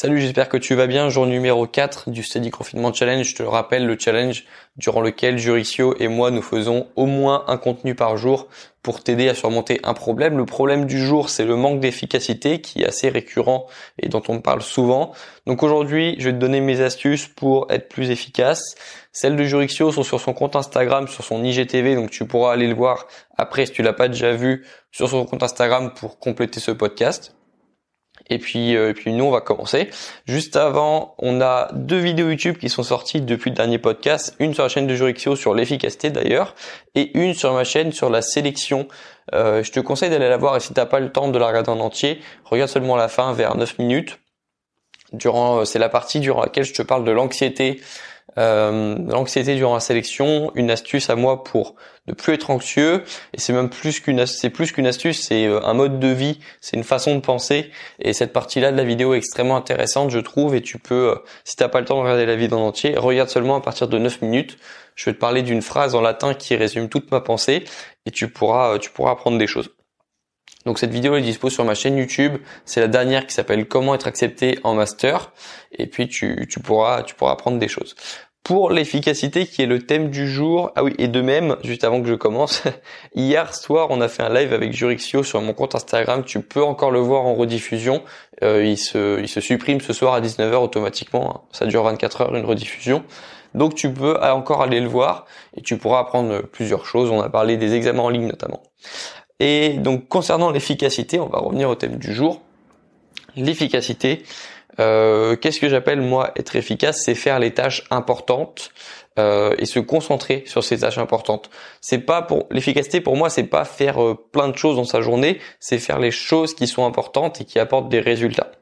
Salut, j'espère que tu vas bien. Jour numéro 4 du Study Confinement Challenge. Je te le rappelle, le challenge durant lequel Jurixio et moi nous faisons au moins un contenu par jour pour t'aider à surmonter un problème. Le problème du jour, c'est le manque d'efficacité qui est assez récurrent et dont on parle souvent. Donc aujourd'hui, je vais te donner mes astuces pour être plus efficace. Celles de Jurixio sont sur son compte Instagram, sur son IGTV, donc tu pourras aller le voir après si tu l'as pas déjà vu sur son compte Instagram pour compléter ce podcast. Et puis, euh, et puis nous, on va commencer. Juste avant, on a deux vidéos YouTube qui sont sorties depuis le dernier podcast. Une sur la chaîne de Jurixio sur l'efficacité d'ailleurs, et une sur ma chaîne sur la sélection. Euh, je te conseille d'aller la voir et si t'as pas le temps de la regarder en entier, regarde seulement la fin vers 9 minutes. Durant, euh, c'est la partie durant laquelle je te parle de l'anxiété, euh, l'anxiété durant la sélection, une astuce à moi pour ne plus être anxieux. Et c'est même plus qu'une, c'est plus qu'une astuce, c'est euh, un mode de vie, c'est une façon de penser. Et cette partie-là de la vidéo est extrêmement intéressante, je trouve. Et tu peux, euh, si t'as pas le temps de regarder la vidéo en entier, regarde seulement à partir de 9 minutes. Je vais te parler d'une phrase en latin qui résume toute ma pensée, et tu pourras, tu pourras apprendre des choses. Donc cette vidéo est dispo sur ma chaîne YouTube. C'est la dernière qui s'appelle Comment être accepté en master. Et puis tu, tu pourras tu pourras apprendre des choses pour l'efficacité qui est le thème du jour. Ah oui, et de même, juste avant que je commence, hier soir, on a fait un live avec Jurixio sur mon compte Instagram. Tu peux encore le voir en rediffusion. Euh, il, se, il se supprime ce soir à 19h automatiquement. Hein. Ça dure 24 heures une rediffusion. Donc tu peux encore aller le voir et tu pourras apprendre plusieurs choses. On a parlé des examens en ligne notamment. Et donc concernant l'efficacité, on va revenir au thème du jour. L'efficacité, euh, qu'est-ce que j'appelle moi être efficace? C'est faire les tâches importantes euh, et se concentrer sur ces tâches importantes. C'est pas pour l'efficacité pour moi, c'est pas faire euh, plein de choses dans sa journée, c'est faire les choses qui sont importantes et qui apportent des résultats.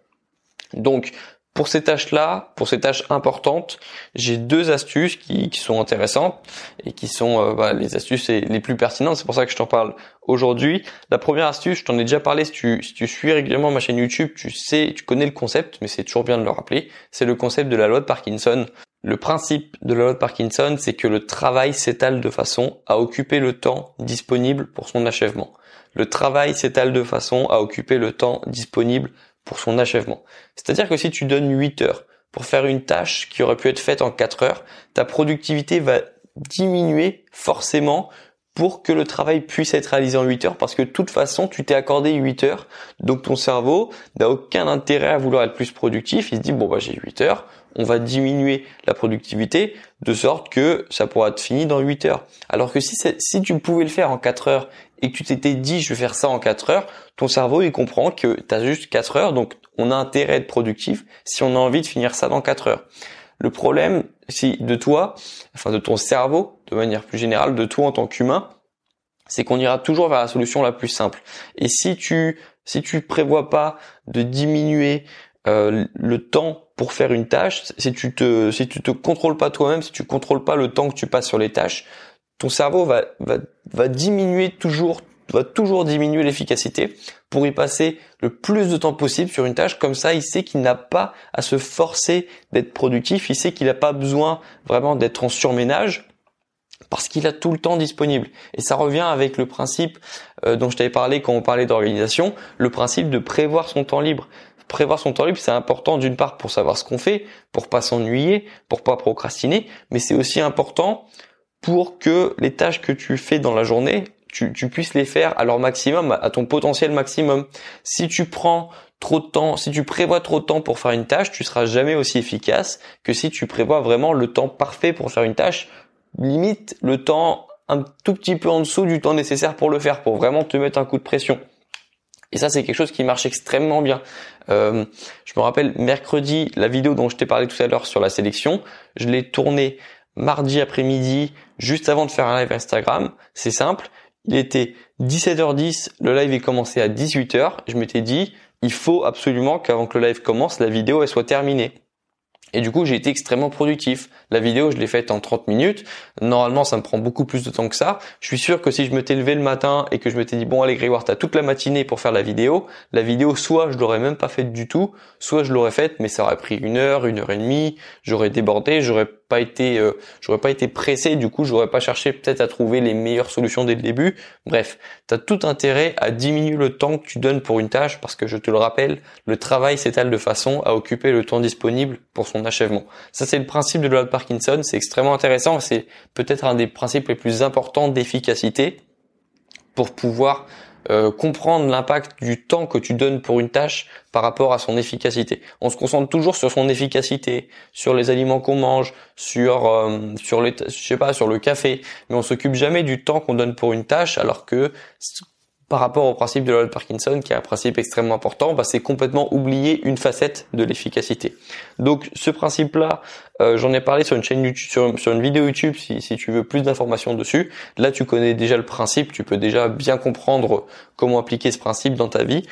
Donc pour ces tâches-là, pour ces tâches importantes, j'ai deux astuces qui, sont intéressantes et qui sont euh, bah, les astuces les plus pertinentes. C'est pour ça que je t'en parle aujourd'hui. La première astuce, je t'en ai déjà parlé. Si tu, si tu suis régulièrement ma chaîne YouTube, tu sais, tu connais le concept, mais c'est toujours bien de le rappeler. C'est le concept de la loi de Parkinson. Le principe de la loi de Parkinson, c'est que le travail s'étale de façon à occuper le temps disponible pour son achèvement. Le travail s'étale de façon à occuper le temps disponible pour son achèvement. C'est-à-dire que si tu donnes 8 heures pour faire une tâche qui aurait pu être faite en 4 heures, ta productivité va diminuer forcément pour que le travail puisse être réalisé en 8 heures parce que de toute façon tu t'es accordé 8 heures. Donc ton cerveau n'a aucun intérêt à vouloir être plus productif. Il se dit bon bah j'ai 8 heures. On va diminuer la productivité de sorte que ça pourra être fini dans 8 heures. Alors que si, si tu pouvais le faire en 4 heures et que tu t'étais dit je vais faire ça en 4 heures ton cerveau il comprend que tu as juste 4 heures donc on a intérêt à être productif si on a envie de finir ça dans 4 heures le problème si de toi, enfin de ton cerveau, de manière plus générale, de toi en tant qu'humain, c'est qu'on ira toujours vers la solution la plus simple. Et si tu si tu prévois pas de diminuer euh, le temps pour faire une tâche, si tu te si tu te contrôles pas toi-même, si tu contrôles pas le temps que tu passes sur les tâches, ton cerveau va va va diminuer toujours va toujours diminuer l'efficacité pour y passer le plus de temps possible sur une tâche. Comme ça, il sait qu'il n'a pas à se forcer d'être productif. Il sait qu'il n'a pas besoin vraiment d'être en surménage parce qu'il a tout le temps disponible. Et ça revient avec le principe euh, dont je t'avais parlé quand on parlait d'organisation, le principe de prévoir son temps libre. Prévoir son temps libre, c'est important d'une part pour savoir ce qu'on fait, pour pas s'ennuyer, pour pas procrastiner, mais c'est aussi important pour que les tâches que tu fais dans la journée, tu, puisses les faire à leur maximum, à ton potentiel maximum. Si tu prends trop de temps, si tu prévois trop de temps pour faire une tâche, tu seras jamais aussi efficace que si tu prévois vraiment le temps parfait pour faire une tâche, limite le temps un tout petit peu en dessous du temps nécessaire pour le faire, pour vraiment te mettre un coup de pression. Et ça, c'est quelque chose qui marche extrêmement bien. Euh, je me rappelle mercredi, la vidéo dont je t'ai parlé tout à l'heure sur la sélection, je l'ai tournée mardi après-midi, juste avant de faire un live Instagram. C'est simple. Il était 17h10, le live est commencé à 18h. Je m'étais dit, il faut absolument qu'avant que le live commence, la vidéo elle soit terminée. Et du coup, j'ai été extrêmement productif. La vidéo, je l'ai faite en 30 minutes. Normalement, ça me prend beaucoup plus de temps que ça. Je suis sûr que si je m'étais levé le matin et que je m'étais dit, bon, allez, Grégoire, t'as toute la matinée pour faire la vidéo, la vidéo, soit je l'aurais même pas faite du tout, soit je l'aurais faite, mais ça aurait pris une heure, une heure et demie, j'aurais débordé, j'aurais pas été, euh, j'aurais pas été pressé, du coup, j'aurais pas cherché peut-être à trouver les meilleures solutions dès le début. Bref, t'as tout intérêt à diminuer le temps que tu donnes pour une tâche parce que je te le rappelle, le travail s'étale de façon à occuper le temps disponible pour son achèvement. Ça, c'est le principe de la Parkinson. C'est extrêmement intéressant. C'est peut-être un des principes les plus importants d'efficacité pour pouvoir euh, comprendre l'impact du temps que tu donnes pour une tâche par rapport à son efficacité. On se concentre toujours sur son efficacité, sur les aliments qu'on mange, sur euh, sur les je sais pas, sur le café, mais on s'occupe jamais du temps qu'on donne pour une tâche alors que par rapport au principe de la Parkinson, qui est un principe extrêmement important, bah, c'est complètement oublier une facette de l'efficacité. Donc ce principe-là, euh, j'en ai parlé sur une chaîne YouTube, sur, une vidéo YouTube, si, si tu veux plus d'informations dessus. Là, tu connais déjà le principe, tu peux déjà bien comprendre comment appliquer ce principe dans ta vie.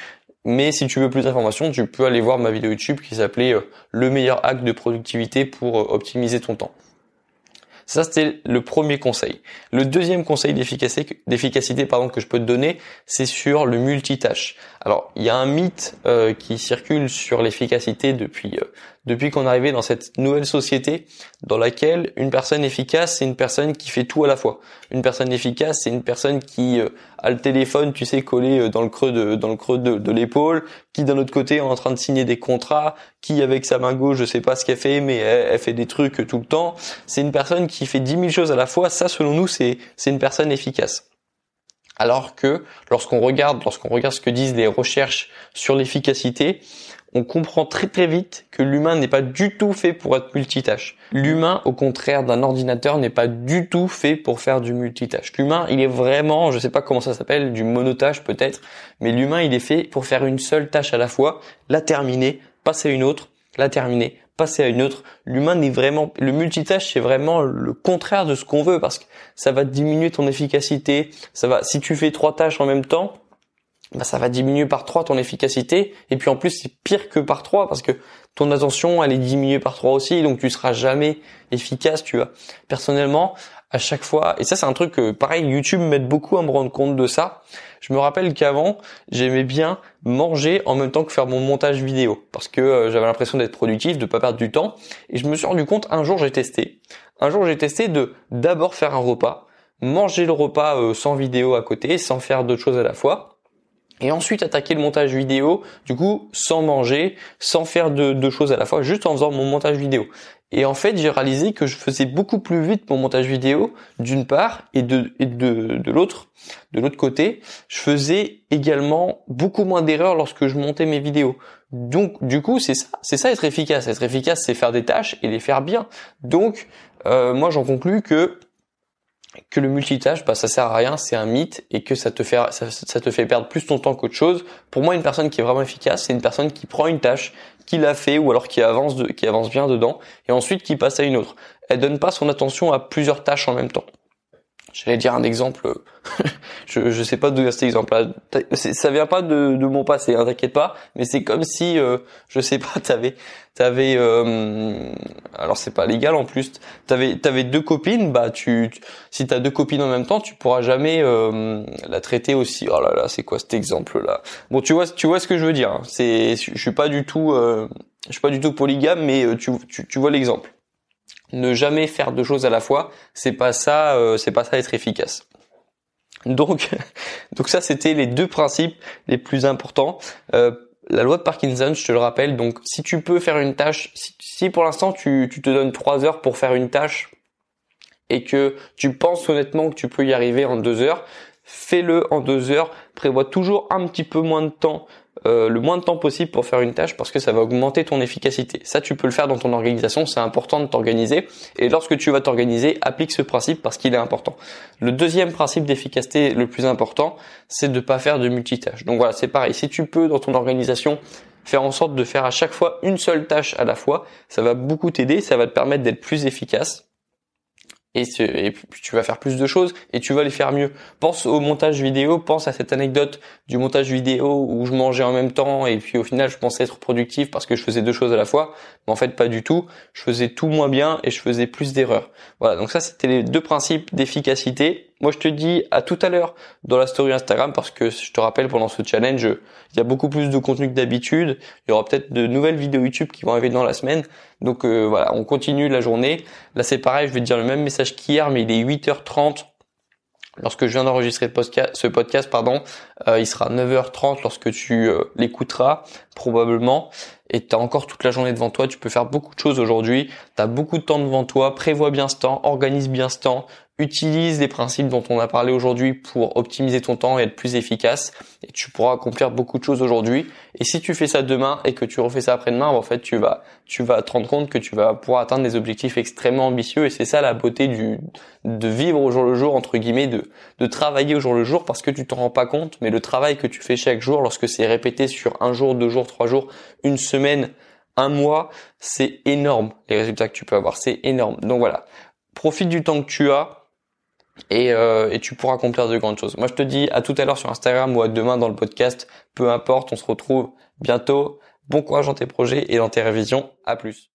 Mais si tu veux plus d'informations, tu peux aller voir ma vidéo YouTube qui s'appelait euh, Le meilleur hack de productivité pour euh, optimiser ton temps. Ça, c'était le premier conseil. Le deuxième conseil d'efficacité, pardon, que je peux te donner, c'est sur le multitâche. Alors, il y a un mythe euh, qui circule sur l'efficacité depuis euh, depuis qu'on est arrivé dans cette nouvelle société dans laquelle une personne efficace, c'est une personne qui fait tout à la fois. Une personne efficace, c'est une personne qui euh, a le téléphone, tu sais, collé euh, dans le creux de dans le creux de, l'épaule, qui d'un autre côté est en train de signer des contrats, qui avec sa main gauche, je sais pas ce qu'elle fait, mais elle, fait des trucs tout le temps. C'est une personne qui fait dix mille choses à la fois. Ça, selon nous, c'est c'est une personne efficace. Alors que lorsqu'on regarde, lorsqu'on regarde ce que disent les recherches sur l'efficacité, on comprend très très vite que l'humain n'est pas du tout fait pour être multitâche. L'humain, au contraire d'un ordinateur, n'est pas du tout fait pour faire du multitâche. L'humain, il est vraiment, je sais pas comment ça s'appelle, du monotâche peut-être, mais l'humain, il est fait pour faire une seule tâche à la fois, la terminer, passer à une autre, la terminer, passer à une autre. L'humain n'est vraiment, le multitâche, c'est vraiment le contraire de ce qu'on veut parce que ça va diminuer ton efficacité. Ça va, si tu fais trois tâches en même temps, bah, ça va diminuer par 3 ton efficacité. Et puis en plus, c'est pire que par 3 parce que ton attention, elle est diminuée par 3 aussi, donc tu seras jamais efficace, tu vois. Personnellement, à chaque fois, et ça c'est un truc que, pareil, YouTube m'aide beaucoup à me rendre compte de ça. Je me rappelle qu'avant, j'aimais bien manger en même temps que faire mon montage vidéo parce que euh, j'avais l'impression d'être productif, de pas perdre du temps. Et je me suis rendu compte, un jour j'ai testé. Un jour j'ai testé de d'abord faire un repas, manger le repas euh, sans vidéo à côté, sans faire d'autres choses à la fois et ensuite attaquer le montage vidéo, du coup, sans manger, sans faire de, de, choses à la fois, juste en faisant mon montage vidéo. Et en fait, j'ai réalisé que je faisais beaucoup plus vite mon montage vidéo, d'une part, et de, de, de l'autre, de l'autre côté, je faisais également beaucoup moins d'erreurs lorsque je montais mes vidéos. Donc, du coup, c'est ça, c'est ça être efficace. Être efficace, c'est faire des tâches et les faire bien. Donc, euh, moi, j'en conclus que que le multitâche, bah, ça sert à rien, c'est un mythe et que ça te fait ça, te fait perdre plus ton temps qu'autre chose. Pour moi, une personne qui est vraiment efficace, c'est une personne qui prend une tâche, qui l'a fait ou alors qui avance qui avance bien dedans et ensuite qui passe à une autre. Elle donne pas son attention à plusieurs tâches en même temps. J'allais dire un exemple, je je sais pas d'où vient cet exemple-là. Ça vient pas de, de mon passé, hein, t'inquiète pas. Mais c'est comme si, euh, je sais pas, t'avais t'avais euh, alors c'est pas légal en plus t'avais t'avais deux copines bah tu, si t'as deux copines en même temps tu pourras jamais euh, la traiter aussi oh là là c'est quoi cet exemple là bon tu vois tu vois ce que je veux dire hein. c'est je suis pas du tout euh, je suis pas du tout polygame mais euh, tu tu, tu vois l'exemple ne jamais faire deux choses à la fois c'est pas ça euh, c'est pas ça être efficace donc, donc ça, c'était les deux principes les plus importants. Euh, la loi de Parkinson, je te le rappelle, donc si tu peux faire une tâche, si, pour l'instant tu, tu, te donnes trois heures pour faire une tâche et que tu penses honnêtement que tu peux y arriver en deux heures, fais-le en deux heures, prévois toujours un petit peu moins de temps euh, le moins de temps possible pour faire une tâche parce que ça va augmenter ton efficacité. Ça, tu peux le faire dans ton organisation, c'est important de t'organiser. Et lorsque tu vas t'organiser, applique ce principe parce qu'il est important. Le deuxième principe d'efficacité le plus important, c'est de ne pas faire de multitâches. Donc voilà, c'est pareil. Si tu peux dans ton organisation faire en sorte de faire à chaque fois une seule tâche à la fois, ça va beaucoup t'aider, ça va te permettre d'être plus efficace. Et, tu vas faire plus de choses et tu vas les faire mieux. Pense au montage vidéo, pense à cette anecdote du montage vidéo où je mangeais en même temps et puis au final je pensais être productif parce que je faisais deux choses à la fois, mais en fait pas du tout. Je faisais tout moins bien et je faisais plus d'erreurs. Voilà, donc ça c'était les deux principes d'efficacité. Moi je te dis à tout à l'heure dans la story Instagram parce que je te rappelle pendant ce challenge, il y a beaucoup plus de contenu que d'habitude. Il y aura peut-être de nouvelles vidéos YouTube qui vont arriver dans la semaine. Donc euh, voilà, on continue la journée. Là c'est pareil, je vais te dire le même message qu'hier, mais il est 8h30 lorsque je viens d'enregistrer ce podcast, pardon, euh, il sera 9h30 lorsque tu euh, l'écouteras probablement. Et tu as encore toute la journée devant toi, tu peux faire beaucoup de choses aujourd'hui, tu as beaucoup de temps devant toi, prévois bien ce temps, organise bien ce temps, utilise les principes dont on a parlé aujourd'hui pour optimiser ton temps et être plus efficace et tu pourras accomplir beaucoup de choses aujourd'hui et si tu fais ça demain et que tu refais ça après-demain en fait tu vas tu vas te rendre compte que tu vas pouvoir atteindre des objectifs extrêmement ambitieux et c'est ça la beauté du de vivre au jour le jour entre guillemets de de travailler au jour le jour parce que tu t'en rends pas compte mais le travail que tu fais chaque jour lorsque c'est répété sur un jour, deux jours, trois jours, une semaine, un mois, c'est énorme les résultats que tu peux avoir, c'est énorme. Donc voilà, profite du temps que tu as et, euh, et, tu pourras accomplir de grandes choses. Moi, je te dis à tout à l'heure sur Instagram ou à demain dans le podcast, peu importe, on se retrouve bientôt. Bon courage dans tes projets et dans tes révisions. À plus.